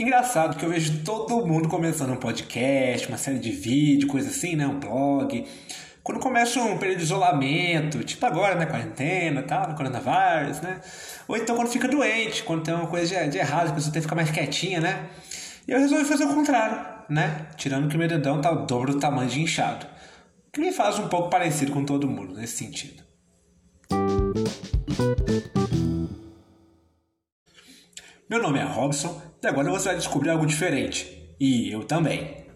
Engraçado que eu vejo todo mundo começando um podcast, uma série de vídeos, coisa assim, né? Um blog. Quando começa um período de isolamento, tipo agora, né? Quarentena, tal, coronavírus, né? Ou então quando fica doente, quando tem uma coisa de, de errado, a pessoa tem que ficar mais quietinha, né? E eu resolvi fazer o contrário, né? Tirando que meu dedão tá o dobro do tamanho de inchado. Que me faz um pouco parecido com todo mundo nesse sentido. Meu nome é Robson e agora você vai descobrir algo diferente. E eu também.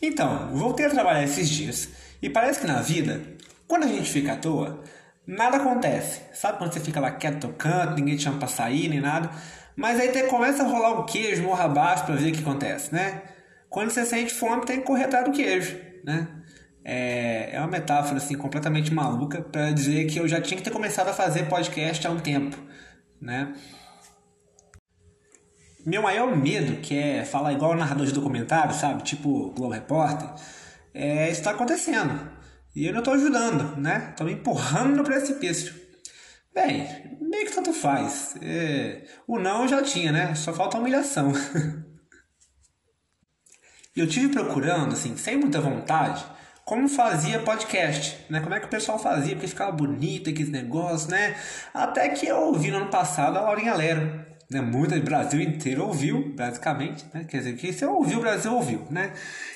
Então, voltei a trabalhar esses dias e parece que na vida, quando a gente fica à toa, nada acontece. Sabe quando você fica lá quieto tocando, ninguém te chama pra sair nem nada? Mas aí começa a rolar o queijo morra abaixo pra ver o que acontece, né? Quando você sente fome, tem que correr atrás do queijo, né? É, é uma metáfora assim completamente maluca para dizer que eu já tinha que ter começado a fazer podcast há um tempo, né? Meu maior medo, que é falar igual narrador de documentário, sabe? Tipo Globo Repórter, é isso tá acontecendo. E eu não estou ajudando, né? Estou me empurrando no precipício. Bem, meio que tanto faz. É, o não eu já tinha, né? Só falta a humilhação. E eu tive procurando, assim, sem muita vontade, como fazia podcast, né? Como é que o pessoal fazia, porque ficava bonito aqueles negócios, né? Até que eu ouvi no ano passado a Laurinha Lero, né? Muito o Brasil inteiro ouviu, basicamente, né? Quer dizer, que você ouviu, o Brasil ouviu, né?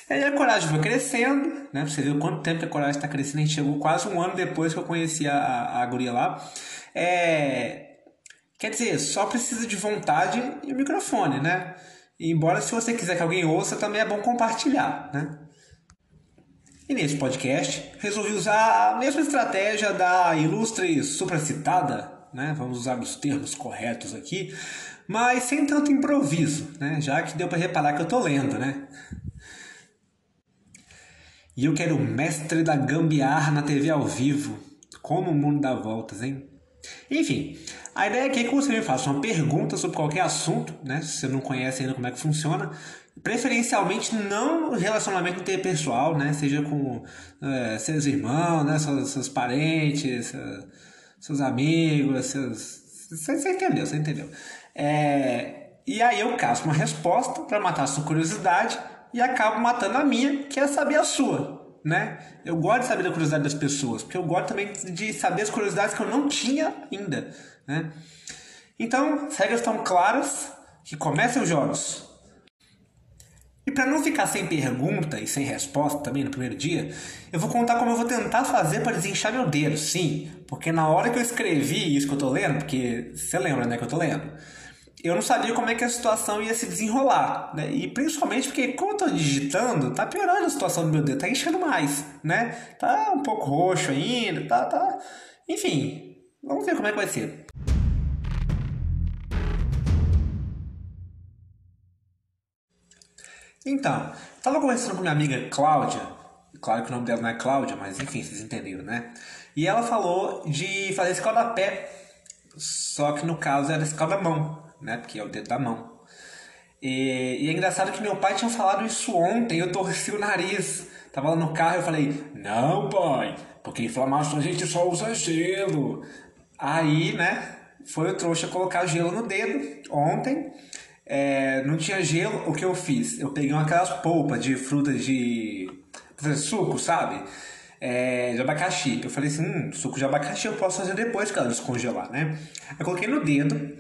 E aí a coragem foi crescendo, né? Você viu quanto tempo a coragem está crescendo, a gente chegou quase um ano depois que eu conheci a, a, a guria lá. É... Quer dizer, só precisa de vontade e o microfone, né? E embora se você quiser que alguém ouça, também é bom compartilhar, né? E nesse podcast resolvi usar a mesma estratégia da ilustre supracitada, né? Vamos usar os termos corretos aqui, mas sem tanto improviso, né? Já que deu para reparar que eu tô lendo, né? E eu quero o mestre da gambiarra na TV ao vivo. Como o mundo dá voltas, hein? Enfim, a ideia aqui é que você me faça uma pergunta sobre qualquer assunto, né? Se você não conhece ainda como é que funciona, preferencialmente não relacionamento interpessoal, né? Seja com é, seus irmãos, né? Seus, seus parentes, seus, seus amigos, seus... Você, você, entendeu, você entendeu. É, e aí eu caço uma resposta para matar a sua curiosidade e acabo matando a minha, que é saber a sua, né? Eu gosto de saber da curiosidade das pessoas, porque eu gosto também de saber as curiosidades que eu não tinha ainda, né? Então, as regras estão claras, que comecem os jogos. E para não ficar sem pergunta e sem resposta também no primeiro dia, eu vou contar como eu vou tentar fazer para desinchar meu dedo, sim. Porque na hora que eu escrevi isso que eu tô lendo, porque você lembra, né, que eu tô lendo, eu não sabia como é que a situação ia se desenrolar, né? E principalmente porque como eu tô digitando, tá piorando a situação do meu dedo, tá enchendo mais, né? Tá um pouco roxo ainda, tá, tá... Enfim, vamos ver como é que vai ser. Então, estava conversando com minha amiga Cláudia, claro que o nome dela não é Cláudia, mas enfim, vocês entenderam, né? E ela falou de fazer escaldapé, só que no caso era escaldamão, né? Porque é o dedo da mão. E, e, é engraçado que meu pai tinha falado isso ontem, eu torci o nariz. Tava lá no carro eu falei, não pai, porque inflamação a gente só usa gelo. Aí, né, foi o trouxa colocar gelo no dedo ontem é, não tinha gelo, o que eu fiz? Eu peguei aquelas polpas de frutas de. fazer suco, sabe? É, de abacaxi. Eu falei assim: hum, suco de abacaxi eu posso fazer depois que ela descongelar, né? Eu coloquei no dedo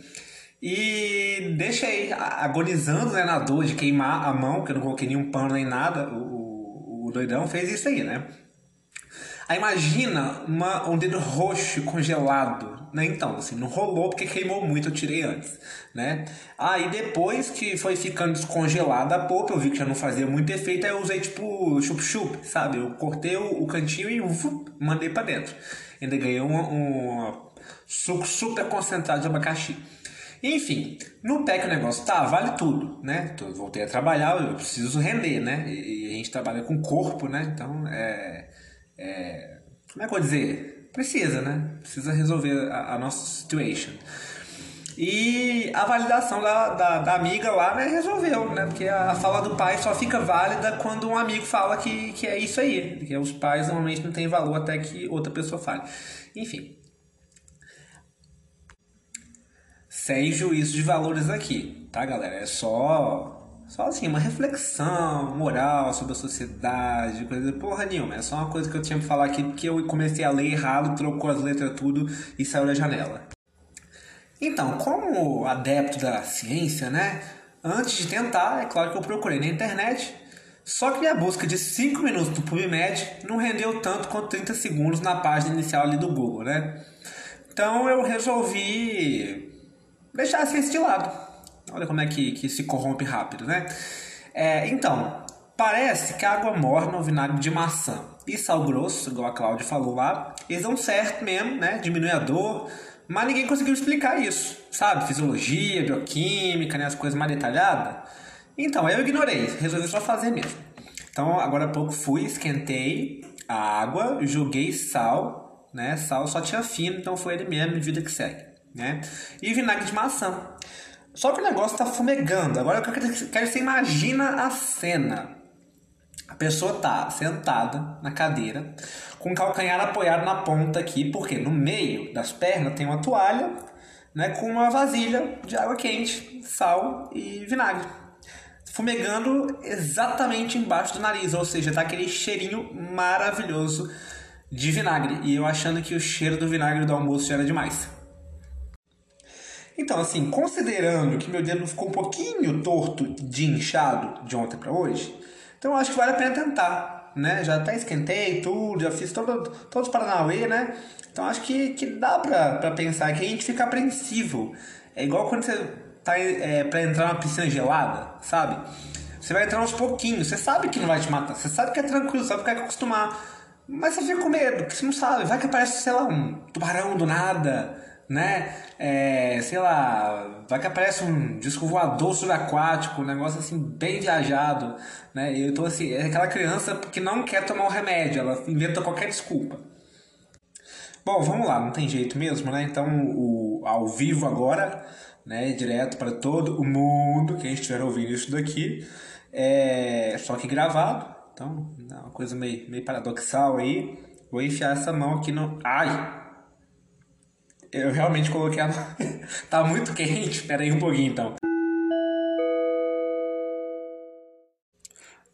e deixei agonizando né, na dor de queimar a mão, que eu não coloquei nenhum pano nem nada. O, o, o doidão fez isso aí, né? Aí imagina uma, um dedo roxo congelado, né? Então, assim, não rolou porque queimou muito, eu tirei antes, né? Aí depois que foi ficando descongelada a polpa, eu vi que já não fazia muito efeito, aí eu usei tipo chup-chup, sabe? Eu cortei o, o cantinho e uf, mandei para dentro. Ainda ganhei um, um suco super concentrado de abacaxi. Enfim, no pé que o negócio tá, vale tudo, né? Eu voltei a trabalhar, eu preciso render, né? E, a gente trabalha com corpo, né? Então, é é, como é que eu vou dizer? Precisa, né? Precisa resolver a, a nossa situation. E a validação da, da, da, amiga lá, né, resolveu, né? Porque a fala do pai só fica válida quando um amigo fala que, que é isso aí. Que os pais normalmente não têm valor até que outra pessoa fale. Enfim. sem juízo de valores aqui, tá, galera? É só só assim, uma reflexão moral sobre a sociedade, coisa porra nenhuma. É só uma coisa que eu tinha pra falar aqui porque eu comecei a ler errado, trocou as letras tudo e saiu da janela. Então, como adepto da ciência, né? Antes de tentar, é claro que eu procurei na internet. Só que minha busca de 5 minutos do PubMed não rendeu tanto quanto 30 segundos na página inicial ali do Google, né? Então eu resolvi deixar a ciência de lado Olha como é que, que se corrompe rápido, né? É, então, parece que a água morna, o vinagre de maçã e sal grosso, igual a Cláudia falou lá, eles dão certo mesmo, né? Diminui a dor, mas ninguém conseguiu explicar isso, sabe? Fisiologia, bioquímica, né? As coisas mais detalhadas. Então, eu ignorei, resolvi só fazer mesmo. Então, agora há pouco fui, esquentei a água, joguei sal, né? Sal só tinha fino, então foi ele mesmo, vida que segue, né? E vinagre de maçã. Só que o negócio tá fumegando. Agora eu quero que você imagina a cena. A pessoa tá sentada na cadeira, com o calcanhar apoiado na ponta aqui, porque no meio das pernas tem uma toalha, né, com uma vasilha de água quente, sal e vinagre. Fumegando exatamente embaixo do nariz, ou seja, tá aquele cheirinho maravilhoso de vinagre. E eu achando que o cheiro do vinagre do almoço já era demais. Então, assim, considerando que meu dedo ficou um pouquinho torto de inchado de ontem para hoje, então eu acho que vale a pena tentar, né? Já até esquentei tudo, já fiz todo, todos os Paranauê, né? Então acho que, que dá pra, pra pensar que a gente fica apreensivo. É igual quando você tá é, pra entrar numa piscina gelada, sabe? Você vai entrar aos pouquinhos, você sabe que não vai te matar, você sabe que é tranquilo, sabe que é acostumar. Mas você fica com medo, porque você não sabe, vai que aparece, sei lá, um tubarão do nada, né? É, sei lá, vai que aparece um disco voador subaquático, um negócio assim bem viajado, né? Eu tô assim, é aquela criança que não quer tomar o um remédio, ela inventa qualquer desculpa. Bom, vamos lá, não tem jeito mesmo, né? Então, o, ao vivo agora, né, direto para todo o mundo, quem estiver ouvindo isso daqui, é só que gravado, então, é uma coisa meio, meio paradoxal aí. Vou enfiar essa mão aqui no. Ai! Eu realmente coloquei a. tá muito quente. Espera aí um pouquinho então.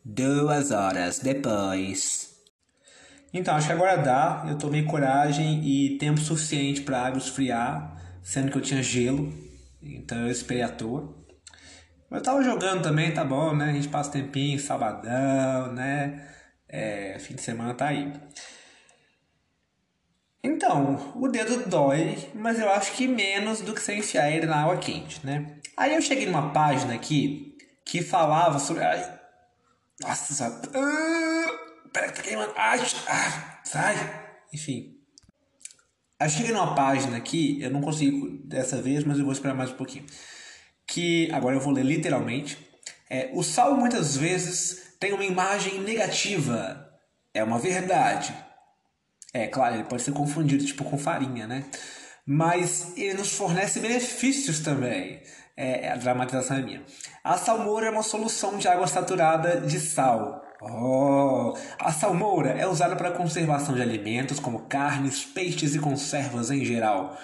Duas horas depois. Então, acho que agora dá. Eu tomei coragem e tempo suficiente para a água esfriar, sendo que eu tinha gelo. Então eu esperei à toa. Mas eu tava jogando também, tá bom, né? A gente passa tempinho, sabadão, né? É, fim de semana tá aí. Então, o dedo dói, mas eu acho que menos do que se enfiar ele na água quente, né? Aí eu cheguei numa página aqui que falava sobre. Ai, nossa, sabe? Ah, peraí, tá queimando. Ai, ah, sai. Enfim. Aí cheguei numa página aqui, eu não consigo dessa vez, mas eu vou esperar mais um pouquinho. Que agora eu vou ler literalmente. É, o sal muitas vezes tem uma imagem negativa. É uma verdade é, claro, ele pode ser confundido tipo com farinha, né? Mas ele nos fornece benefícios também. É, a dramatização é minha. A salmoura é uma solução de água saturada de sal. Oh, a salmoura é usada para conservação de alimentos como carnes, peixes e conservas em geral.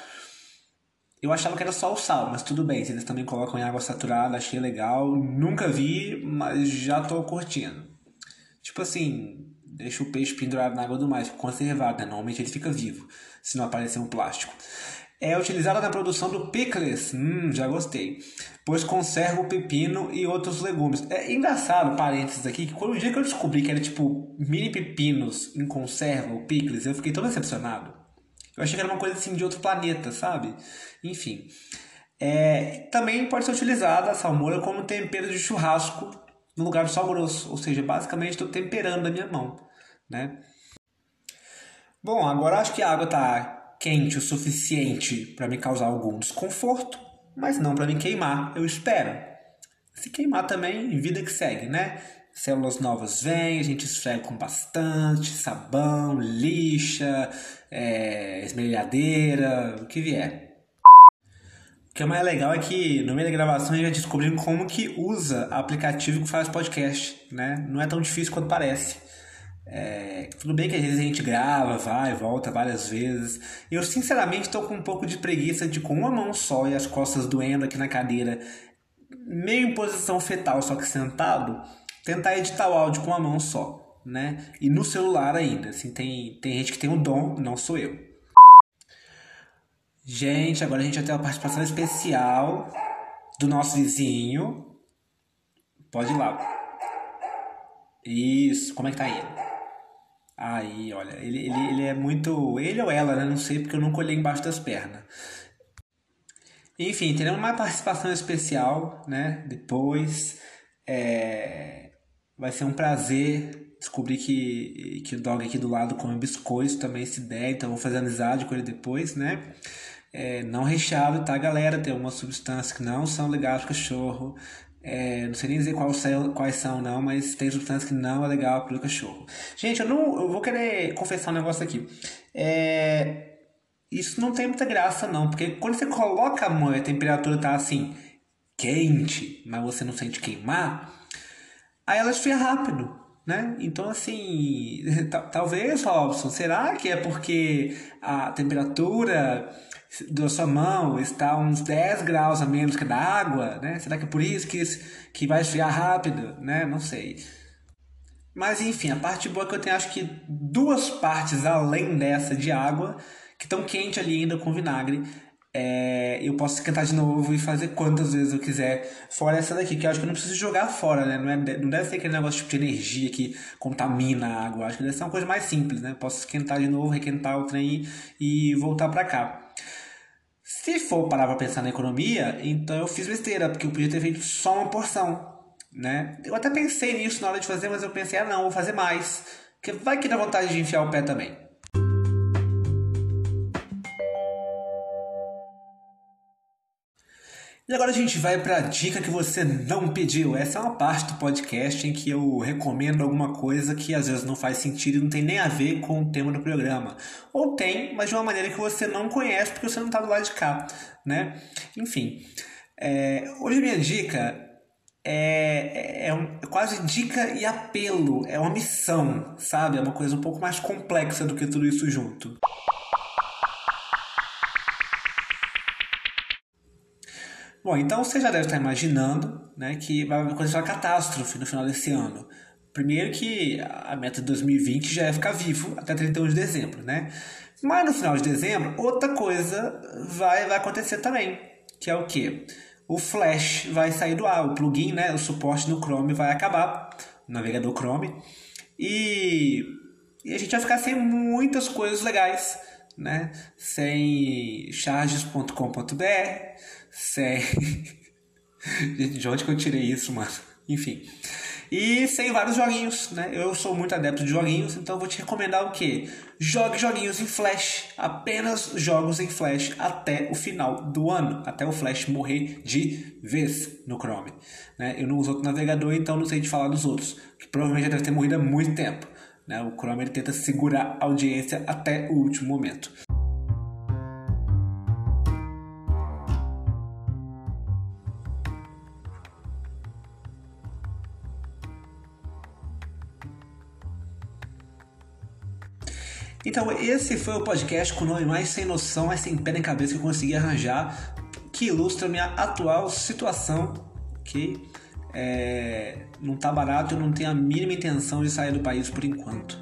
Eu achava que era só o sal, mas tudo bem, eles também colocam em água saturada, achei legal. Nunca vi, mas já tô curtindo. Tipo assim, deixa o peixe pendurado na água do mar, conservado, né? normalmente ele fica vivo, se não aparecer um plástico. É utilizada na produção do pickles, hum, já gostei, pois conserva o pepino e outros legumes. É engraçado, parênteses aqui, que quando o dia que eu descobri que era tipo mini pepinos em conserva, o pickles, eu fiquei todo decepcionado. Eu achei que era uma coisa assim de outro planeta, sabe? Enfim. É, também pode ser utilizada a salmoura como tempero de churrasco no lugar do sal grosso, ou seja, basicamente estou temperando a minha mão, né? Bom, agora acho que a água está quente o suficiente para me causar algum desconforto, mas não para me queimar, eu espero. Se queimar também, vida que segue, né? Células novas vêm, a gente esfrega com bastante, sabão, lixa, é, esmerilhadeira, o que vier. O que é mais legal é que no meio da gravação já descobrimos como que usa aplicativo que faz podcast, né? Não é tão difícil quanto parece. É, tudo bem que às vezes a gente grava, vai, volta várias vezes. Eu sinceramente estou com um pouco de preguiça de com uma mão só e as costas doendo aqui na cadeira, meio em posição fetal, só que sentado, tentar editar o áudio com uma mão só, né? E no celular ainda, assim, tem, tem gente que tem o dom, não sou eu. Gente, agora a gente vai ter uma participação especial do nosso vizinho. Pode ir lá. Isso, como é que tá ele? Aí, olha, ele, ele, ele é muito. Ele ou ela, né? Não sei porque eu nunca olhei embaixo das pernas. Enfim, teremos uma participação especial, né? Depois. É... Vai ser um prazer descobrir que, que o dog aqui do lado come biscoito também, se der, então vou fazer amizade com ele depois, né? É, não recheado, tá, galera? Tem algumas substâncias que não são legais pro cachorro. É, não sei nem dizer quais são, quais são, não, mas tem substância que não é legal para o cachorro. Gente, eu não eu vou querer confessar um negócio aqui. É, isso não tem muita graça, não, porque quando você coloca a mão e a temperatura tá assim, quente, mas você não sente queimar, aí ela esfria rápido. Né? Então, assim, talvez, Robson, será que é porque a temperatura da sua mão está uns 10 graus a menos que da água, né? Será que é por isso que, que vai esfriar rápido, né? Não sei. Mas enfim, a parte boa é que eu tenho acho que duas partes além dessa de água que estão quente ali ainda com vinagre. É, eu posso esquentar de novo e fazer quantas vezes eu quiser. Fora essa daqui, que eu acho que eu não preciso jogar fora, né? Não, é, não deve ser aquele negócio tipo de energia que contamina a água. Acho que deve ser uma coisa mais simples, né? Posso esquentar de novo, requentar o trem e voltar para cá. Se for parar para pensar na economia, então eu fiz besteira, porque eu podia ter feito só uma porção, né? Eu até pensei nisso na hora de fazer, mas eu pensei, ah não, vou fazer mais. Porque vai que dá vontade de enfiar o pé também. E agora a gente vai para a dica que você não pediu. Essa é uma parte do podcast em que eu recomendo alguma coisa que às vezes não faz sentido e não tem nem a ver com o tema do programa. Ou tem, mas de uma maneira que você não conhece porque você não está do lado de cá, né? Enfim, é, hoje minha dica é, é, é, um, é quase dica e apelo, é uma missão, sabe? É uma coisa um pouco mais complexa do que tudo isso junto. Bom, então você já deve estar imaginando né, que vai acontecer uma catástrofe no final desse ano. Primeiro que a meta de 2020 já é ficar vivo até 31 de dezembro, né? Mas no final de dezembro, outra coisa vai, vai acontecer também, que é o quê? O Flash vai sair do ar, o plugin, né, o suporte no Chrome vai acabar, o navegador Chrome, e, e a gente vai ficar sem muitas coisas legais, né? Sem charges.com.br, sem. Gente, de onde que eu tirei isso, mano? Enfim. E sem vários joguinhos, né? Eu sou muito adepto de joguinhos, então vou te recomendar o quê? Jogue joguinhos em Flash. Apenas jogos em Flash até o final do ano. Até o Flash morrer de vez no Chrome. Né? Eu não uso outro navegador, então não sei te falar dos outros. Que provavelmente já deve ter morrido há muito tempo. Né? O Chrome ele tenta segurar a audiência até o último momento. Então, esse foi o podcast com o nome mais sem noção, mais sem pé nem cabeça que eu consegui arranjar, que ilustra minha atual situação, que é, não tá barato, eu não tenho a mínima intenção de sair do país por enquanto.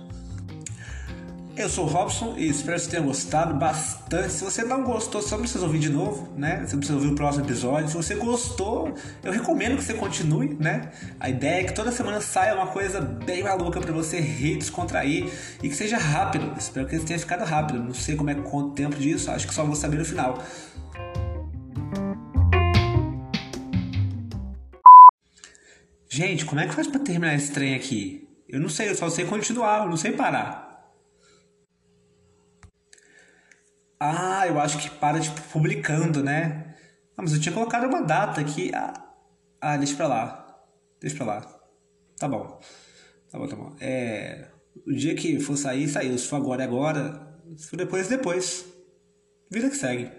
Eu sou o Robson e espero que tenha gostado bastante. Se você não gostou, só não precisa ouvir de novo, né? Você precisa ouvir o próximo episódio. Se você gostou, eu recomendo que você continue, né? A ideia é que toda semana saia uma coisa bem maluca para você rir, descontrair e que seja rápido. Espero que tenha ficado rápido. Não sei como é quanto tempo disso, acho que só vou saber no final. Gente, como é que faz para terminar esse trem aqui? Eu não sei, eu só sei continuar, eu não sei parar. Ah, eu acho que para, tipo, publicando, né? Ah, mas eu tinha colocado uma data aqui. Ah, ah, deixa pra lá. Deixa pra lá. Tá bom. Tá bom, tá bom. É... O dia que for sair, saiu. Se for agora, é agora. Se for depois, depois. Vida que segue.